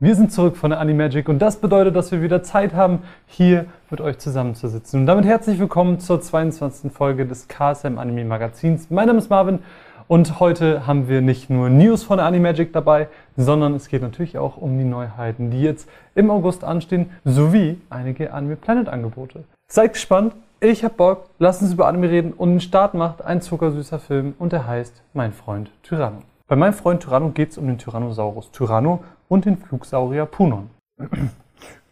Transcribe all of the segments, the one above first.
Wir sind zurück von der Animagic und das bedeutet, dass wir wieder Zeit haben, hier mit euch zusammenzusitzen. Und damit herzlich willkommen zur 22. Folge des KSM Anime Magazins. Mein Name ist Marvin und heute haben wir nicht nur News von der Animagic dabei, sondern es geht natürlich auch um die Neuheiten, die jetzt im August anstehen, sowie einige Anime Planet Angebote. Seid gespannt, ich hab Bock, lasst uns über Anime reden und den Start macht ein zuckersüßer Film und der heißt Mein Freund Tyranno. Bei meinem Freund Tyranno geht es um den Tyrannosaurus Tyranno und den Flugsaurier Punon.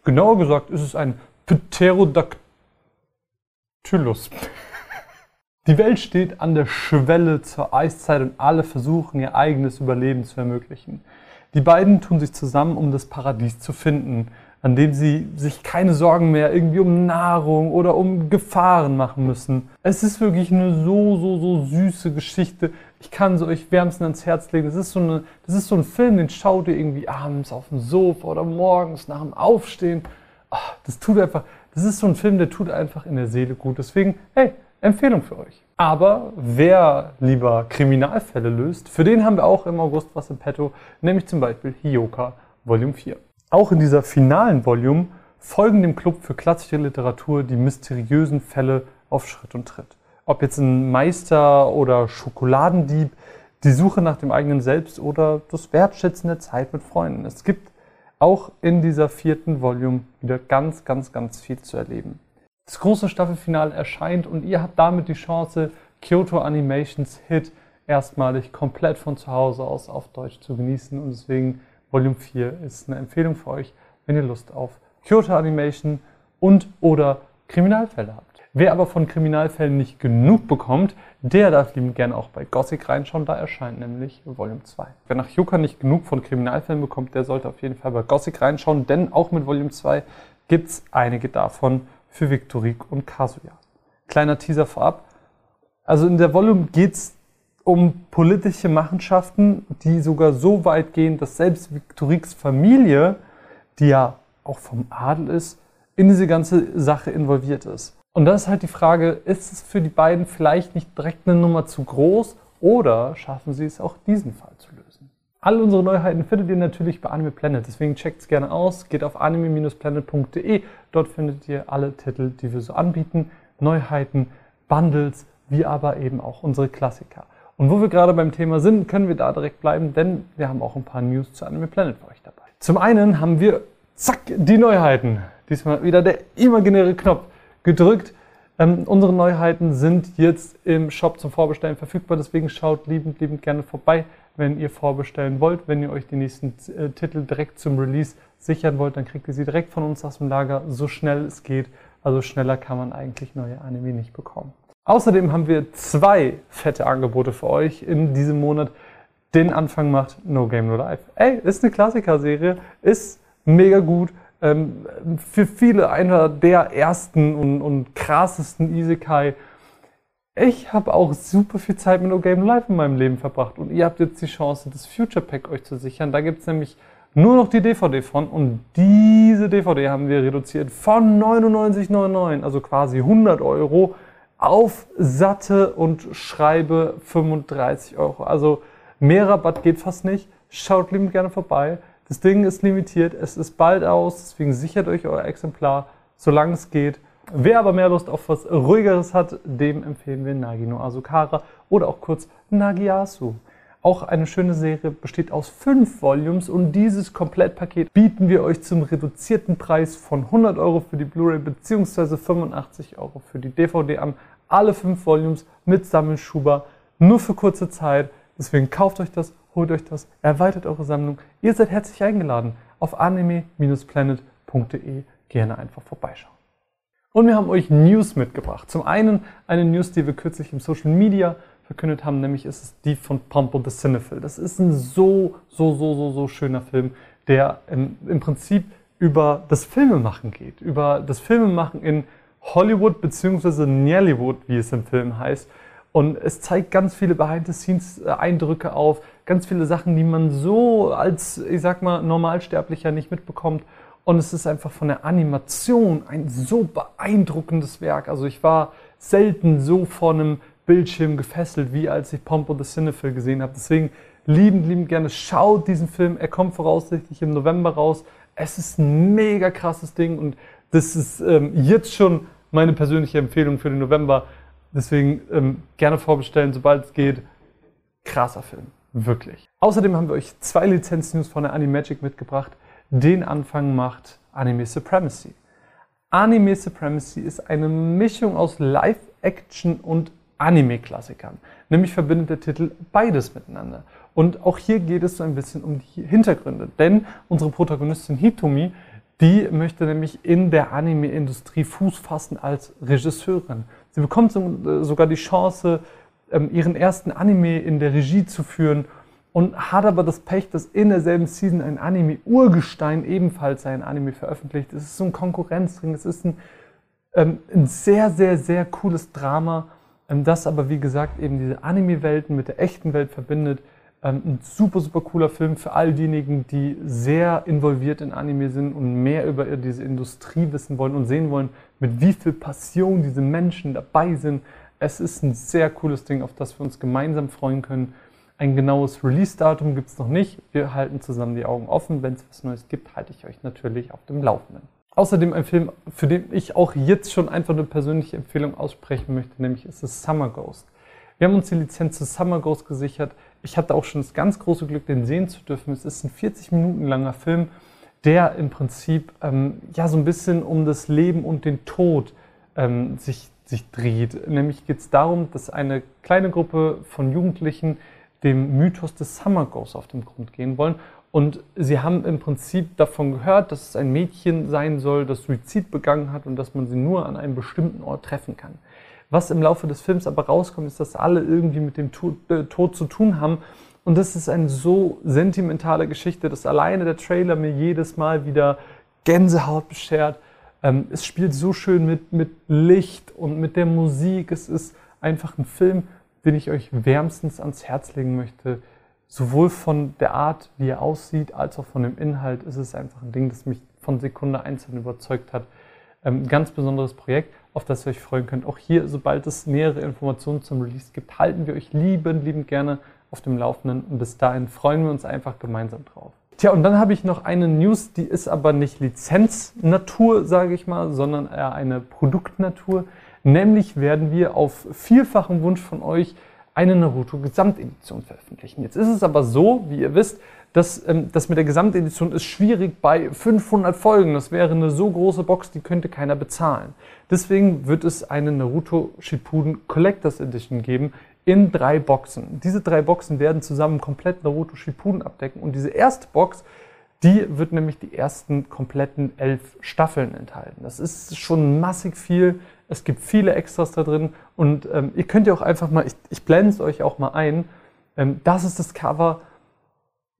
Genauer gesagt ist es ein Pterodactylus. Die Welt steht an der Schwelle zur Eiszeit und alle versuchen ihr eigenes Überleben zu ermöglichen. Die beiden tun sich zusammen, um das Paradies zu finden, an dem sie sich keine Sorgen mehr irgendwie um Nahrung oder um Gefahren machen müssen. Es ist wirklich eine so, so, so süße Geschichte. Ich kann sie euch wärmstens ans Herz legen. Das ist so, eine, das ist so ein Film, den schaut ihr irgendwie abends auf dem Sofa oder morgens nach dem Aufstehen. Ach, das tut einfach, das ist so ein Film, der tut einfach in der Seele gut. Deswegen, hey, Empfehlung für euch. Aber wer lieber Kriminalfälle löst, für den haben wir auch im August was im Petto, nämlich zum Beispiel Hioka Volume 4. Auch in dieser finalen Volume folgen dem Club für klassische Literatur die mysteriösen Fälle auf Schritt und Tritt. Ob jetzt ein Meister oder Schokoladendieb, die Suche nach dem eigenen Selbst oder das Wertschätzen der Zeit mit Freunden. Es gibt auch in dieser vierten Volume wieder ganz, ganz, ganz viel zu erleben. Das große Staffelfinale erscheint und ihr habt damit die Chance, Kyoto Animations Hit erstmalig komplett von zu Hause aus auf Deutsch zu genießen und deswegen Volume 4 ist eine Empfehlung für euch, wenn ihr Lust auf Kyoto Animation und oder Kriminalfälle habt. Wer aber von Kriminalfällen nicht genug bekommt, der darf liebend gerne auch bei Gothic reinschauen, da erscheint nämlich Volume 2. Wer nach Yuka nicht genug von Kriminalfällen bekommt, der sollte auf jeden Fall bei Gothic reinschauen, denn auch mit Volume 2 gibt es einige davon für Victorique und Kazuya. Kleiner Teaser vorab. Also in der Volume geht es um politische Machenschaften, die sogar so weit gehen, dass selbst Victoriques Familie, die ja auch vom Adel ist, in diese ganze Sache involviert ist. Und das ist halt die Frage, ist es für die beiden vielleicht nicht direkt eine Nummer zu groß oder schaffen sie es auch diesen Fall zu lösen? All unsere Neuheiten findet ihr natürlich bei Anime Planet, deswegen checkt es gerne aus, geht auf anime-planet.de, dort findet ihr alle Titel, die wir so anbieten, Neuheiten, Bundles, wie aber eben auch unsere Klassiker. Und wo wir gerade beim Thema sind, können wir da direkt bleiben, denn wir haben auch ein paar News zu Anime Planet für euch dabei. Zum einen haben wir, zack, die Neuheiten. Diesmal wieder der imaginäre Knopf gedrückt. Ähm, unsere Neuheiten sind jetzt im Shop zum Vorbestellen verfügbar, deswegen schaut liebend, liebend gerne vorbei, wenn ihr vorbestellen wollt. Wenn ihr euch die nächsten äh, Titel direkt zum Release sichern wollt, dann kriegt ihr sie direkt von uns aus dem Lager, so schnell es geht. Also schneller kann man eigentlich neue Anime nicht bekommen. Außerdem haben wir zwei fette Angebote für euch in diesem Monat. Den Anfang macht No Game No Life. Ey, ist eine Klassiker-Serie, ist mega gut. Ähm, für viele einer der ersten und, und krassesten Isekai. Ich habe auch super viel Zeit mit No Game No Life in meinem Leben verbracht und ihr habt jetzt die Chance, das Future Pack euch zu sichern. Da gibt es nämlich nur noch die DVD von und diese DVD haben wir reduziert von 99,99, also quasi 100 Euro auf satte und schreibe 35 Euro. Also mehr Rabatt geht fast nicht. Schaut liebend gerne vorbei. Das Ding ist limitiert, es ist bald aus, deswegen sichert euch euer Exemplar, solange es geht. Wer aber mehr Lust auf was ruhigeres hat, dem empfehlen wir Nagino Asukara oder auch kurz Nagiasu. Auch eine schöne Serie besteht aus fünf Volumes und dieses Komplettpaket bieten wir euch zum reduzierten Preis von 100 Euro für die Blu-ray bzw. 85 Euro für die DVD an. Alle fünf Volumes mit Sammelschuber, nur für kurze Zeit. Deswegen kauft euch das, holt euch das, erweitert eure Sammlung. Ihr seid herzlich eingeladen. Auf anime-planet.de gerne einfach vorbeischauen. Und wir haben euch News mitgebracht. Zum einen eine News, die wir kürzlich im Social Media verkündet haben, nämlich ist es die von Pompo the Cinephile. Das ist ein so, so, so, so, so schöner Film, der im, im Prinzip über das Filmemachen geht, über das Filmemachen in Hollywood bzw. Nollywood, wie es im Film heißt. Und es zeigt ganz viele Behind-the-Scenes-Eindrücke auf, ganz viele Sachen, die man so als, ich sag mal, Normalsterblicher nicht mitbekommt. Und es ist einfach von der Animation ein so beeindruckendes Werk. Also ich war selten so vor einem Bildschirm gefesselt, wie als ich Pompo the Cinephile gesehen habe. Deswegen liebend, liebend gerne. Schaut diesen Film. Er kommt voraussichtlich im November raus. Es ist ein mega krasses Ding und das ist ähm, jetzt schon meine persönliche Empfehlung für den November. Deswegen ähm, gerne vorbestellen, sobald es geht. Krasser Film. Wirklich. Außerdem haben wir euch zwei Lizenz-News von der Animagic mitgebracht. Den Anfang macht Anime Supremacy. Anime Supremacy ist eine Mischung aus Live-Action und Anime-Klassikern. Nämlich verbindet der Titel beides miteinander. Und auch hier geht es so ein bisschen um die Hintergründe. Denn unsere Protagonistin Hitomi, die möchte nämlich in der Anime-Industrie Fuß fassen als Regisseurin. Sie bekommt äh, sogar die Chance, ähm, ihren ersten Anime in der Regie zu führen und hat aber das Pech, dass in derselben Season ein Anime-Urgestein ebenfalls sein Anime veröffentlicht. Es ist so ein Konkurrenzring, es ist ein, ähm, ein sehr, sehr, sehr cooles Drama, das aber wie gesagt eben diese Anime-Welten mit der echten Welt verbindet. Ähm, ein super, super cooler Film für all diejenigen, die sehr involviert in Anime sind und mehr über diese Industrie wissen wollen und sehen wollen, mit wie viel Passion diese Menschen dabei sind. Es ist ein sehr cooles Ding, auf das wir uns gemeinsam freuen können. Ein genaues Release-Datum gibt es noch nicht. Wir halten zusammen die Augen offen. Wenn es was Neues gibt, halte ich euch natürlich auf dem Laufenden. Außerdem ein Film, für den ich auch jetzt schon einfach eine persönliche Empfehlung aussprechen möchte, nämlich ist es Summer Ghost. Wir haben uns die Lizenz zu Summer Ghost gesichert. Ich hatte auch schon das ganz große Glück, den sehen zu dürfen. Es ist ein 40 Minuten langer Film, der im Prinzip ähm, ja so ein bisschen um das Leben und den Tod ähm, sich, sich dreht. Nämlich geht es darum, dass eine kleine Gruppe von Jugendlichen dem Mythos des Summer Ghosts auf den Grund gehen wollen. Und sie haben im Prinzip davon gehört, dass es ein Mädchen sein soll, das Suizid begangen hat und dass man sie nur an einem bestimmten Ort treffen kann. Was im Laufe des Films aber rauskommt, ist, dass alle irgendwie mit dem Tod, äh, Tod zu tun haben. Und das ist eine so sentimentale Geschichte, dass alleine der Trailer mir jedes Mal wieder Gänsehaut beschert. Ähm, es spielt so schön mit, mit Licht und mit der Musik. Es ist einfach ein Film, den ich euch wärmstens ans Herz legen möchte. Sowohl von der Art, wie er aussieht, als auch von dem Inhalt ist es einfach ein Ding, das mich von Sekunde einzeln überzeugt hat. Ähm, ganz besonderes Projekt, auf das ihr euch freuen könnt. Auch hier, sobald es nähere Informationen zum Release gibt, halten wir euch liebend, liebend gerne auf dem Laufenden. Und bis dahin freuen wir uns einfach gemeinsam drauf. Tja, und dann habe ich noch eine News, die ist aber nicht Lizenznatur, sage ich mal, sondern eher eine Produktnatur. Nämlich werden wir auf vielfachen Wunsch von euch eine Naruto Gesamtedition veröffentlichen. Jetzt ist es aber so, wie ihr wisst, dass ähm, das mit der Gesamtedition ist schwierig bei 500 Folgen. Das wäre eine so große Box, die könnte keiner bezahlen. Deswegen wird es eine Naruto Shippuden Collectors Edition geben in drei Boxen. Diese drei Boxen werden zusammen komplett Naruto Shippuden abdecken und diese erste Box die wird nämlich die ersten kompletten elf Staffeln enthalten. Das ist schon massig viel. Es gibt viele Extras da drin und ähm, ihr könnt ja auch einfach mal, ich, ich blende es euch auch mal ein. Ähm, das ist das Cover.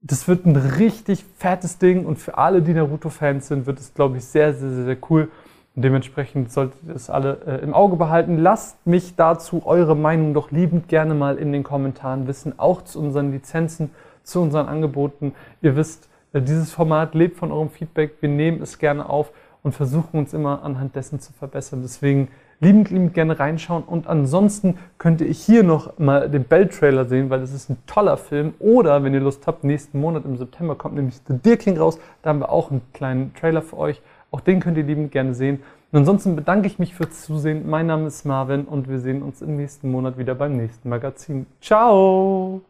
Das wird ein richtig fettes Ding und für alle, die Naruto-Fans sind, wird es, glaube ich, sehr, sehr, sehr, sehr cool. Und dementsprechend solltet ihr das alle äh, im Auge behalten. Lasst mich dazu eure Meinung doch liebend gerne mal in den Kommentaren wissen, auch zu unseren Lizenzen, zu unseren Angeboten. Ihr wisst, dieses Format lebt von eurem Feedback. Wir nehmen es gerne auf und versuchen uns immer anhand dessen zu verbessern. Deswegen liebend, liebend gerne reinschauen. Und ansonsten könnt ihr hier noch mal den Bell-Trailer sehen, weil das ist ein toller Film. Oder, wenn ihr Lust habt, nächsten Monat im September kommt nämlich The Deer King raus. Da haben wir auch einen kleinen Trailer für euch. Auch den könnt ihr liebend gerne sehen. Und ansonsten bedanke ich mich fürs Zusehen. Mein Name ist Marvin und wir sehen uns im nächsten Monat wieder beim nächsten Magazin. Ciao!